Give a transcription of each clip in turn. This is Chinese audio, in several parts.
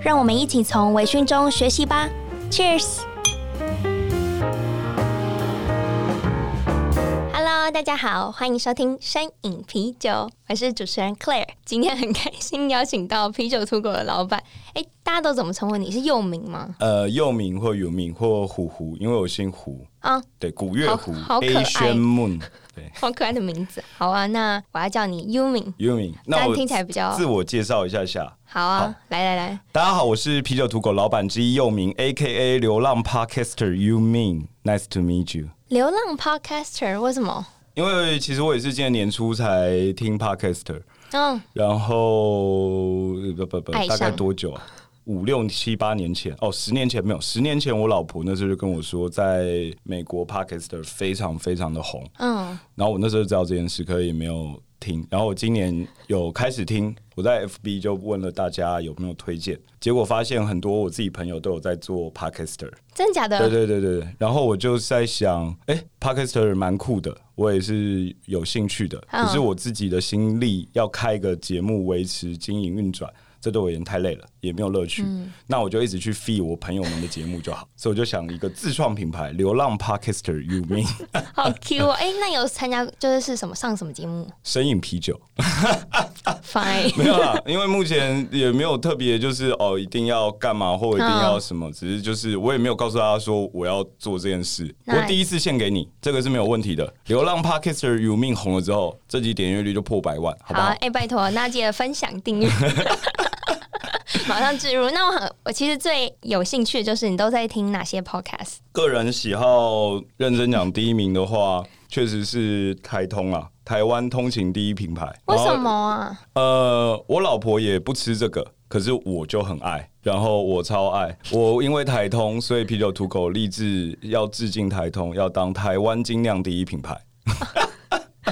让我们一起从微醺中学习吧，Cheers！Hello，大家好，欢迎收听声饮啤酒，我是主持人 Claire。今天很开心邀请到啤酒土狗的老板。哎，大家都怎么称呼你？是幼名吗？呃，幼名或原名或虎虎，因为我姓胡啊。对，古月胡，好，好可爱。Asian Moon，对，好可爱的名字。好啊，那我要叫你 Uming，那我听起来比较自我介绍一下下。好啊，好来来来，大家好，我是啤酒土狗老板之一又名，A.K.A. 流浪 Podcaster Yumin，Nice to meet you。流浪 Podcaster 为什么？因为其实我也是今年年初才听 Podcaster，嗯，然后不不不，大概多久啊？五六七八年前哦，十年前没有，十年前我老婆那时候就跟我说，在美国 Podcaster 非常非常的红，嗯，然后我那时候就知道这件事，可以没有。听，然后我今年有开始听，我在 FB 就问了大家有没有推荐，结果发现很多我自己朋友都有在做 Podcaster，真假的？对对对对，然后我就在想，哎，Podcaster 蛮酷的，我也是有兴趣的，可是我自己的心力要开一个节目维持经营运转。这对我而言太累了，也没有乐趣。嗯、那我就一直去 feed 我朋友们的节目就好。所以我就想一个自创品牌，流浪 Podcaster 幼名。好 Q 哦！哎、欸，那有参加就是是什么上什么节目？神饮啤酒。Fine。没有啦，因为目前也没有特别就是哦，一定要干嘛或一定要什么，哦、只是就是我也没有告诉大家说我要做这件事。我第一次献给你，这个是没有问题的。流浪 Podcaster 幼名红了之后，这集点阅率就破百万，好不好？哎、欸，拜托，那记得分享订阅。马上置入。那我很，我其实最有兴趣的就是你都在听哪些 podcast？个人喜好，认真讲，第一名的话，确实是台通啊，台湾通勤第一品牌。为什么啊？呃，我老婆也不吃这个，可是我就很爱，然后我超爱。我因为台通，所以啤酒土狗立志要致敬台通，要当台湾精酿第一品牌。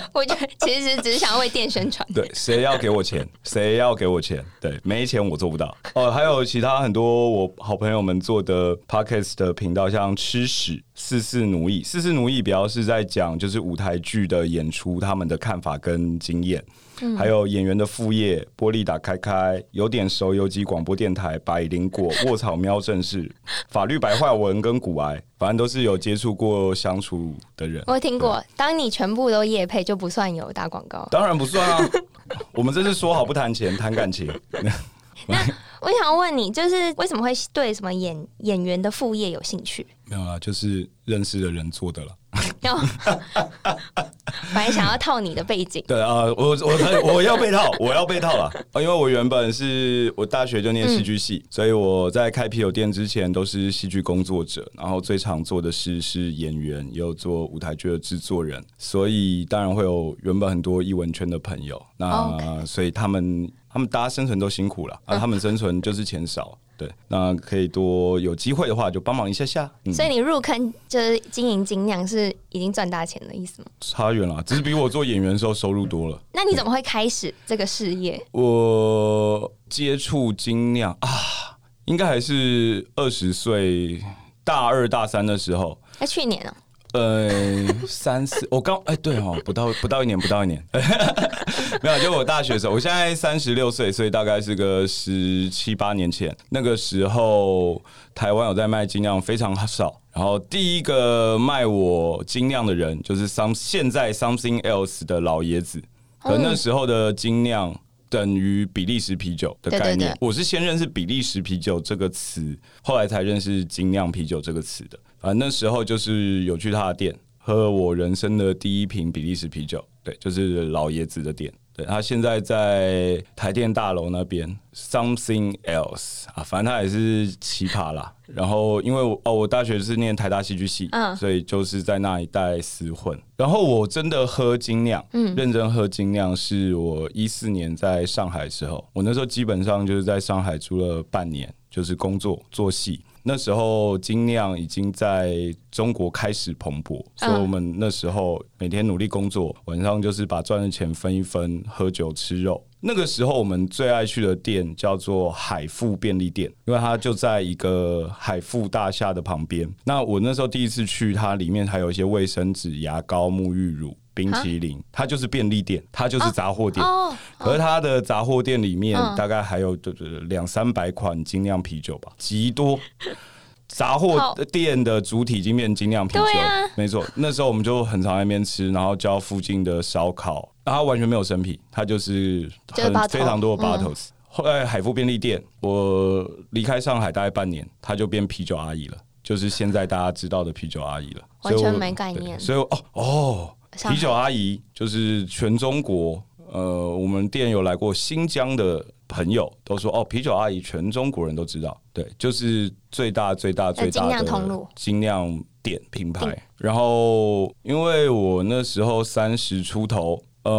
我觉得其实只是想为店宣传。对，谁要给我钱？谁要给我钱？对，没钱我做不到。哦，还有其他很多我好朋友们做的 podcast 的频道，像吃屎、四四奴役、四四奴役，比较是在讲就是舞台剧的演出，他们的看法跟经验。嗯、还有演员的副业，玻璃打开开，有点熟游击广播电台，百灵果卧草喵正式法律白话文跟古癌，反正都是有接触过相处的人。我听过，当你全部都夜配，就不算有打广告。当然不算啊，我们这是说好不谈钱，谈感情。那我想问你，就是为什么会对什么演演员的副业有兴趣？没有啊，就是认识的人做的了。本来想要套你的背景，对啊，我我我要被套，我要被套了。因为我原本是我大学就念戏剧系，嗯、所以我在开啤酒店之前都是戏剧工作者，然后最常做的事是演员，也有做舞台剧的制作人，所以当然会有原本很多艺文圈的朋友。那.所以他们他们大家生存都辛苦了，啊，他们生存就是钱少。对，那可以多有机会的话就帮忙一下下。嗯、所以你入坑就是经营精酿是已经赚大钱的意思吗？差远了，只是比我做演员的时候收入多了。那你怎么会开始这个事业？我接触精酿啊，应该还是二十岁大二大三的时候。哎，去年啊。呃，三四，我刚哎，对哦，不到不到一年，不到一年，没有，就我大学的时候，我现在三十六岁，所以大概是个十七八年前，那个时候台湾有在卖精酿，非常少。然后第一个卖我精酿的人，就是 some 现在 something else 的老爷子，可那时候的精酿等于比利时啤酒的概念。对对对，我是先认识比利时啤酒这个词，后来才认识精酿啤酒这个词的。啊，那时候就是有去他的店喝我人生的第一瓶比利时啤酒，对，就是老爷子的店。对，他现在在台电大楼那边，something else 啊，反正他也是奇葩啦。然后因为我哦，我大学是念台大戏剧系，嗯，所以就是在那一带厮混。然后我真的喝精酿，嗯，认真喝精酿，是我一四年在上海的时候，我那时候基本上就是在上海住了半年，就是工作做戏。那时候精酿已经在中国开始蓬勃，所以我们那时候每天努力工作，晚上就是把赚的钱分一分，喝酒吃肉。那个时候我们最爱去的店叫做海富便利店，因为它就在一个海富大厦的旁边。那我那时候第一次去，它里面还有一些卫生纸、牙膏、沐浴乳。冰淇淋，它就是便利店，它就是杂货店。哦，可是它的杂货店里面大概还有就是两三百款精酿啤酒吧，极多。杂货店的主体已经变精酿啤酒，没错。那时候我们就很常在那边吃，然后叫附近的烧烤，然后完全没有生啤，它就是很非常多的 bottles。后来海富便利店，我离开上海大概半年，它就变啤酒阿姨了，就是现在大家知道的啤酒阿姨了。完全没概念。所以哦哦。啤酒阿姨就是全中国，呃，我们店有来过新疆的朋友都说，哦，啤酒阿姨全中国人都知道，对，就是最大最大最大的精酿店品牌。然后，因为我那时候三十出头，呃，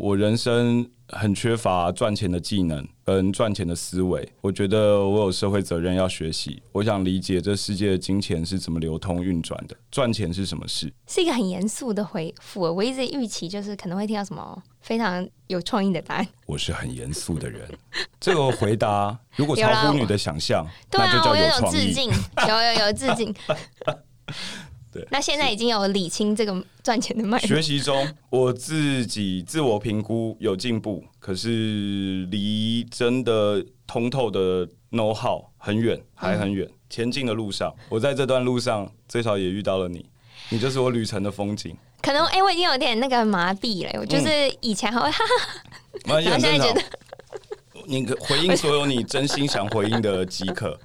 我人生。很缺乏赚钱的技能跟赚钱的思维，我觉得我有社会责任要学习。我想理解这世界的金钱是怎么流通运转的，赚钱是什么事？是一个很严肃的回复。我一直预期就是可能会听到什么非常有创意的答案。我是很严肃的人，这个回答如果超乎你的想象，那就叫有创意。有有有致敬。对，那现在已经有理清这个赚钱的脉络。学习中，我自己自我评估有进步，可是离真的通透的 know how 很远，还很远。嗯、前进的路上，我在这段路上最少也遇到了你，你就是我旅程的风景。可能哎、欸，我已经有点那个麻痹了，我就是以前还会 哈哈，然后现在觉得你回应所有你真心想回应的即可。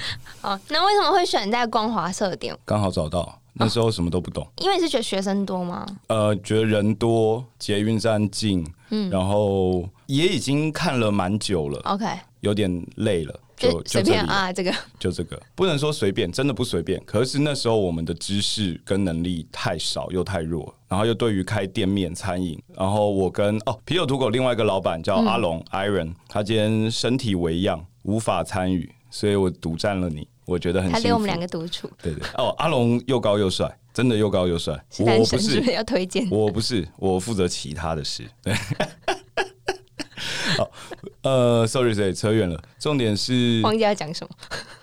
哦，那为什么会选在光华设店？刚好找到，那时候什么都不懂。哦、因为是觉得学生多吗？呃，觉得人多，捷运站近，嗯，然后也已经看了蛮久了。OK，有点累了，就随便啊，这个 就这个，不能说随便，真的不随便。可是那时候我们的知识跟能力太少又太弱，然后又对于开店面餐饮，然后我跟哦啤酒土狗另外一个老板叫阿龙、嗯、Iron，他今天身体为恙，无法参与。所以我独占了你，我觉得很。他留我们两个独处。对对哦，阿龙又高又帅，真的又高又帅。我不是要推荐，我不是，我负责其他的事。对，好，呃，sorry sorry，扯远了。重点是忘记要讲什么？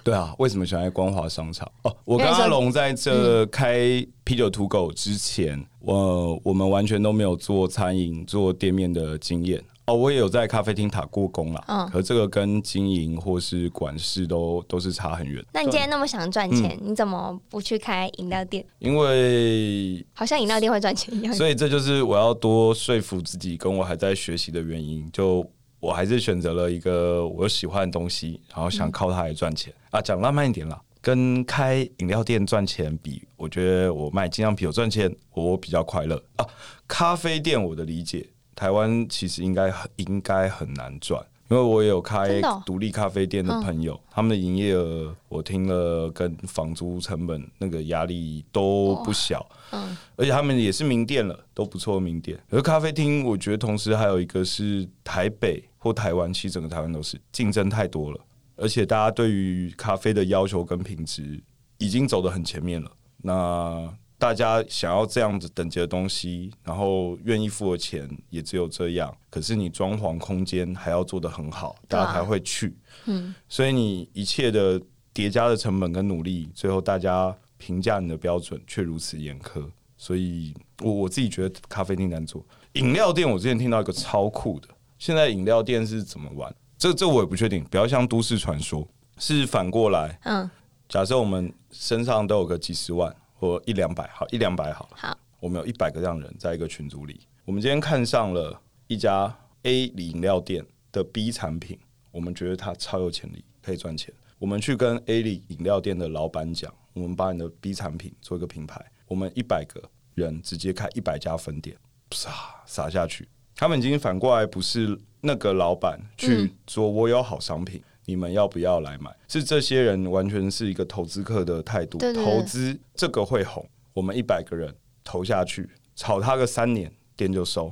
对啊，为什么喜欢在光华商场？哦，我跟阿龙在这开啤酒土狗之前，我、呃、我们完全都没有做餐饮、做店面的经验。哦，我也有在咖啡厅打过工啦，嗯，可这个跟经营或是管事都都是差很远。那你今天那么想赚钱，嗯，你怎么不去开饮料店？因为好像饮料店会赚钱一样。所以这就是我要多说服自己，跟我还在学习的原因。就我还是选择了一个我喜欢的东西，然后想靠它来赚钱，嗯，啊。讲浪漫一点啦，跟开饮料店赚钱比，我觉得我卖精酿啤酒赚钱，我比较快乐啊。咖啡店，我的理解。台湾其实应该很应该很难赚，因为我也有开独立咖啡店的朋友，哦嗯、他们的营业额我听了跟房租成本那个压力都不小，嗯，而且他们也是名店了，都不错名店。而咖啡厅，我觉得同时还有一个是台北或台湾，其实整个台湾都是竞争太多了，而且大家对于咖啡的要求跟品质已经走得很前面了，那。大家想要这样子等级的东西，然后愿意付的钱也只有这样。可是你装潢空间还要做得很好，大家才会去。嗯，所以你一切的叠加的成本跟努力，最后大家评价你的标准却如此严苛。所以我我自己觉得咖啡厅难做。饮料店我之前听到一个超酷的，现在饮料店是怎么玩？这这我也不确定，比较像都市传说，是反过来。嗯，假设我们身上都有个几十万。或一两百好，一两百好。好，我们有一百个这样的人在一个群组里。我们今天看上了一家 A 饮料店的 B 产品，我们觉得它超有潜力，可以赚钱。我们去跟 A 里饮料店的老板讲，我们把你的 B 产品做一个品牌，我们一百个人直接开一百家分店，撒撒下去，他们已经反过来不是那个老板去说“我有好商品，嗯、你们要不要来买”，是这些人完全是一个投资客的态度。对对对，投资这个会红，我们一百个人投下去，炒它个三年，店就收。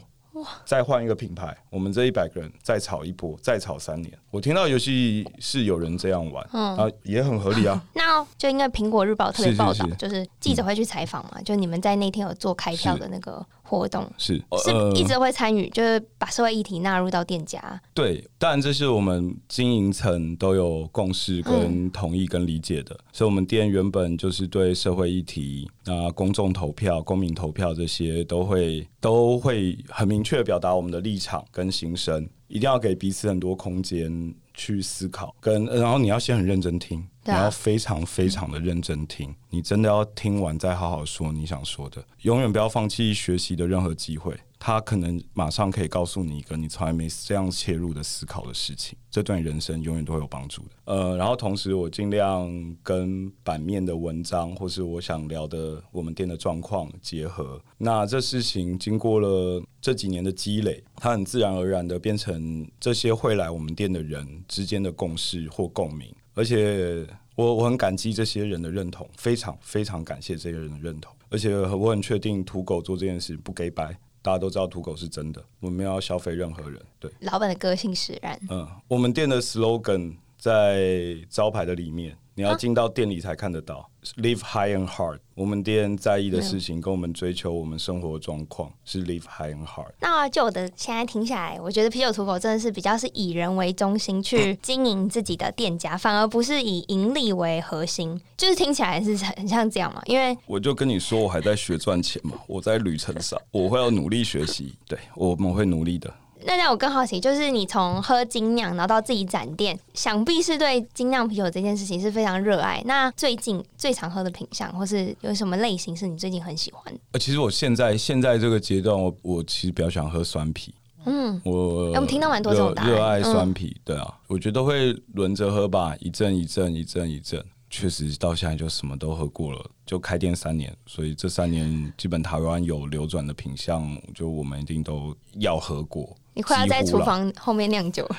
再换一个品牌，我们这一百个人再炒一波，再炒三年。我听到游戏是有人这样玩，嗯、啊，也很合理啊。那就应该苹果日报特别报道，是是是就是记者会去采访嘛，嗯、就你们在那天有做开票的那个活动，是是一直会参与，就是把社会议题纳入到店家。对，当然这是我们经营层都有共识、跟同意、跟理解的。嗯、所以，我们店原本就是对社会议题啊、公众投票、公民投票这些，都会都会很明确表达我们的立场跟心声。一定要给彼此很多空间去思考，跟然后你要先很认真听，你要非常非常的认真听，你真的要听完再好好说你想说的，永远不要放弃学习的任何机会。他可能马上可以告诉你一个你从来没这样切入的思考的事情，这对你人生永远都会有帮助的。呃，然后同时我尽量跟版面的文章或是我想聊的我们店的状况结合。那这事情经过了这几年的积累，它很自然而然的变成这些会来我们店的人之间的共识或共鸣。而且我我很感激这些人的认同，非常非常感谢这些人的认同。而且我很确定土狗做这件事不给白。大家都知道土狗是真的，我们没有要消费任何人。对，老板的个性使然。嗯，我们店的 slogan 在招牌的里面。你要进到店里才看得到。Live high and hard，我们店在意的事情跟我们追求我们生活状况是 live high and hard。那就我的现在听下来，我觉得啤酒土狗真的是比较是以人为中心去经营自己的店家，反而不是以盈利为核心。就是听起来是很像这样嘛？因为我就跟你说，我还在学赚钱嘛，我在旅程上，我会要努力学习，对，我们会努力的。那让我更好奇，就是你从喝精酿，然后到自己展店，想必是对精酿啤酒这件事情是非常热爱。那最近最常喝的品相，或是有什么类型是你最近很喜欢？呃，其实我现在现在这个阶段，我我其实比较喜欢喝酸啤。嗯，我我们听到蛮多这种答案，热爱酸啤，嗯、对啊，我觉得会轮着喝吧，一阵一阵一阵一阵。确实到现在就什么都喝过了，就开店三年，所以这三年基本台湾有流转的品相，就我们一定都要喝过。你快要在厨房后面酿酒了？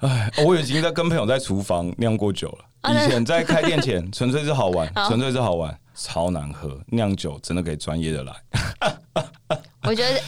哎，我已经在跟朋友在厨房酿过酒了。以前在开店前，纯粹是好玩，纯粹是好玩，超难喝。酿酒真的给专业的来。我觉得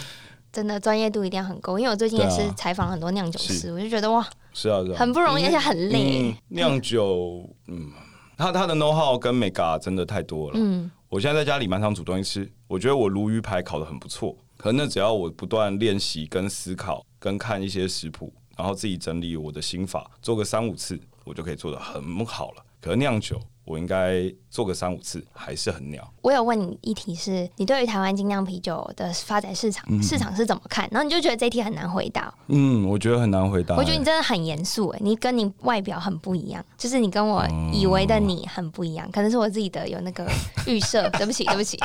真的专业度一定要很够，因为我最近也是采访很多酿酒师，我就觉得哇，是啊，是啊，很不容易，而且很累。酿酒，嗯，他他的 know how 跟 mega 真的太多了。嗯，我现在在家里蛮常煮东西吃，我觉得我鲈鱼排烤的很不错。可能只要我不断练习、跟思考、跟看一些食谱，然后自己整理我的心法，做个三五次，我就可以做得很好了。可是酿酒，我应该做个三五次还是很鸟。我有问你一题是，是你对于台湾精酿啤酒的发展市场，嗯、市场是怎么看？然后你就觉得这题很难回答。嗯，我觉得很难回答。我觉得你真的很严肃，哎，你跟你外表很不一样，就是你跟我以为的你很不一样，嗯、可能是我自己的有那个预设。对不起，对不起。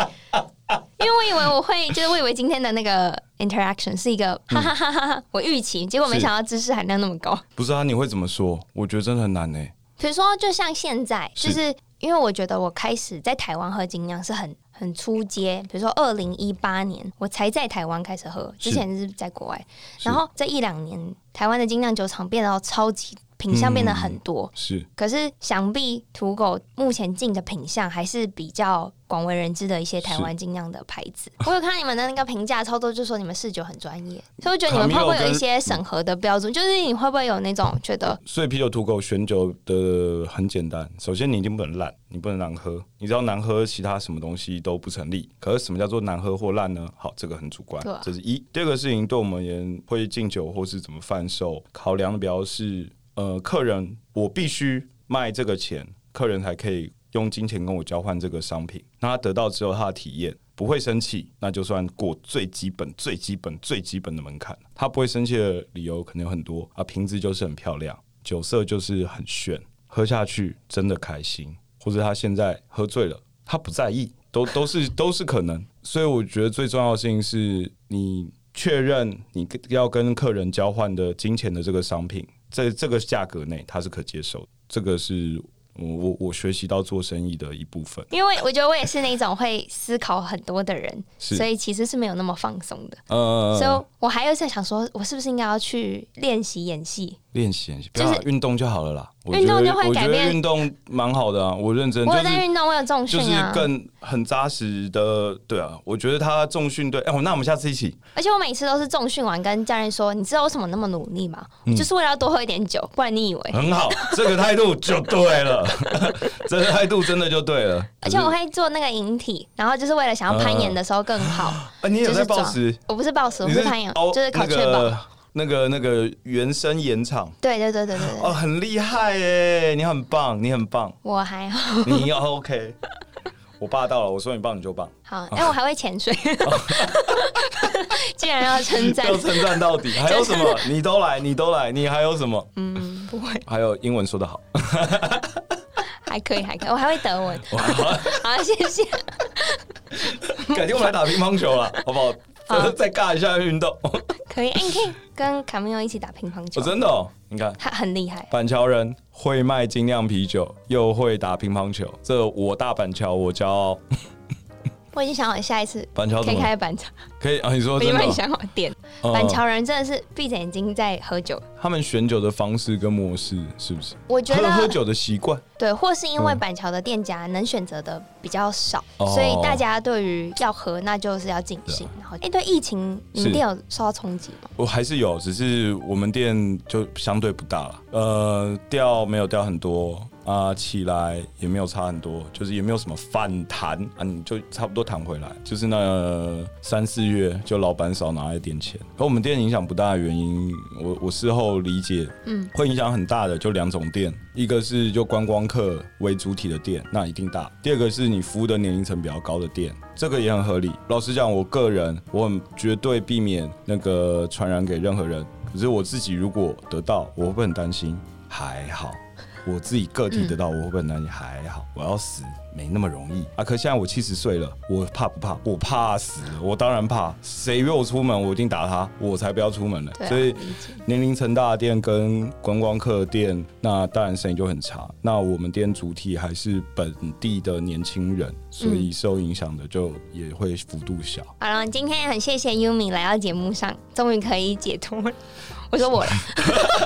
因为我以为我会，就是我以为今天的那个 interaction 是一个哈哈哈哈，我预期，结果没想到知识含量那么高。不是啊，你会怎么说？我觉得真的很难呢。比如说，就像现在，就是因为我觉得我开始在台湾喝精酿是很很出街。比如说，二零一八年我才在台湾开始喝，之前是在国外。然后这一两年，台湾的精酿酒厂变得超级。品相变得很多，嗯、是，可是想必土狗目前进的品相还是比较广为人知的一些台湾精酿的牌子。我有看你们的那个评价操作，就说你们试酒很专业，所以我觉得你们会不会有一些审核的标准？就是你会不会有那种觉得？所以啤酒土狗选酒的很简单，首先你一定不能烂，你不能难喝，你知道难喝，其他什么东西都不成立。可是什么叫做难喝或烂呢？好，这个很主观，啊、这是一。第二个事情，对我们而言会敬酒或是怎么贩售，考量的比较是。呃，客人，我必须卖这个钱，客人才可以用金钱跟我交换这个商品。那他得到之后，他的体验不会生气，那就算过最基本、最基本、最基本的门槛。他不会生气的理由可能有很多啊，瓶子就是很漂亮，酒色就是很炫，喝下去真的开心，或者他现在喝醉了，他不在意，都 都是都是可能。所以我觉得最重要的事情是你确认你要跟客人交换的金钱的这个商品。在这个价格内，它是可接受的，这个是我我我学习到做生意的一部分。因为我觉得我也是那种会思考很多的人，所以其实是没有那么放松的。呃，所以我还有在想说，我是不是应该要去练习演戏？练习，不要运动就好了啦。运动就会改变。运动蛮好的啊，我认真。我有在运动，我有重训啊。就是更很扎实的，对啊，我觉得他重训对。哎，那我们下次一起。而且我每次都是重训完跟教练说：“你知道为什么那么努力吗？就是为了要多喝一点酒，不然你以为？”很好，这个态度就对了，这个态度真的就对了。而且我会做那个引体，然后就是为了想要攀岩的时候更好。啊，你也是暴食？我不是暴食，我是攀岩，就是考确保。那个那个原声演唱，对对对对对哦，很厉害耶！你很棒，你很棒。我还好，你要 OK。我霸道了，我说你棒你就棒。好，哎，我还会潜水。既然要称赞，要称赞到底。还有什么？你都来，你都来，你还有什么？嗯，不会。还有英文说的好，还可以，还可以。我还会德文。好，谢谢。改天我们来打乒乓球了，好不好？再尬一下运动。可以，哎，你可以跟卡米欧一起打乒乓球。真的哦，你看他很厉害。板桥人会卖精酿啤酒，又会打乒乓球，这我大板桥我骄傲。我已经想好下一次板桥可以开板桥，可以啊？你说真的？我已经想好点。板桥人真的是闭着眼睛在喝酒。他们选酒的方式跟模式是不是？我觉得喝酒的习惯，对，或是因为板桥的店家能选择的比较少，所以大家对于要喝那就是要尽兴。然后，哎，对疫情，你们店有受到冲击吗？我还是有，只是我们店就相对不大了，呃，掉没有掉很多。啊，起来也没有差很多，就是也没有什么反弹啊，你就差不多弹回来。就是那三四月，就老板少拿一点钱。和我们店影响不大的原因，我我事后理解，嗯，会影响很大的就两种店，一个是就观光客为主体的店，那一定大；第二个是你服务的年龄层比较高的店，这个也很合理。老实讲，我个人我很绝对避免那个传染给任何人，可是我自己如果得到，我会不会很担心？还好。我自己个体得到，我会不会很担心？还好，我要死没那么容易啊！可现在我七十岁了，我怕不怕？我怕死，我当然怕。谁约我出门，我一定打他，我才不要出门呢。所以年龄层大的店跟观光客店，那当然生意就很差。那我们店主体还是本地的年轻人，所以受影响的就也会幅度小。好了，今天也很谢谢 Yumi 来到节目上，终于可以解脱。我说我了，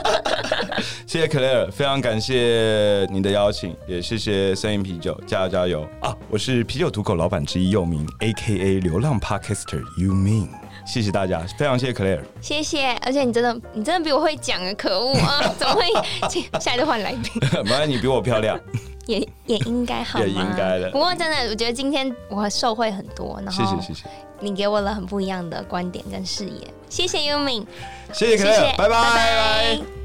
谢谢 Claire，非常感谢你的邀请，也谢谢声吟啤酒，加油加油。啊！我是啤酒土口老板之一，又名 AKA 流浪 Podcaster You Mean，谢谢大家，非常谢谢 Claire，谢谢，而且你真的你真的比我会讲啊，可恶啊，怎么会？下一次换来宾，麻烦你比我漂亮，也也应该好，也应该的。不过真的，我觉得今天我受惠很多，然后谢谢谢谢，你给我了很不一样的观点跟视野，谢谢 Yumin。谢谢，谢谢，拜拜。拜拜。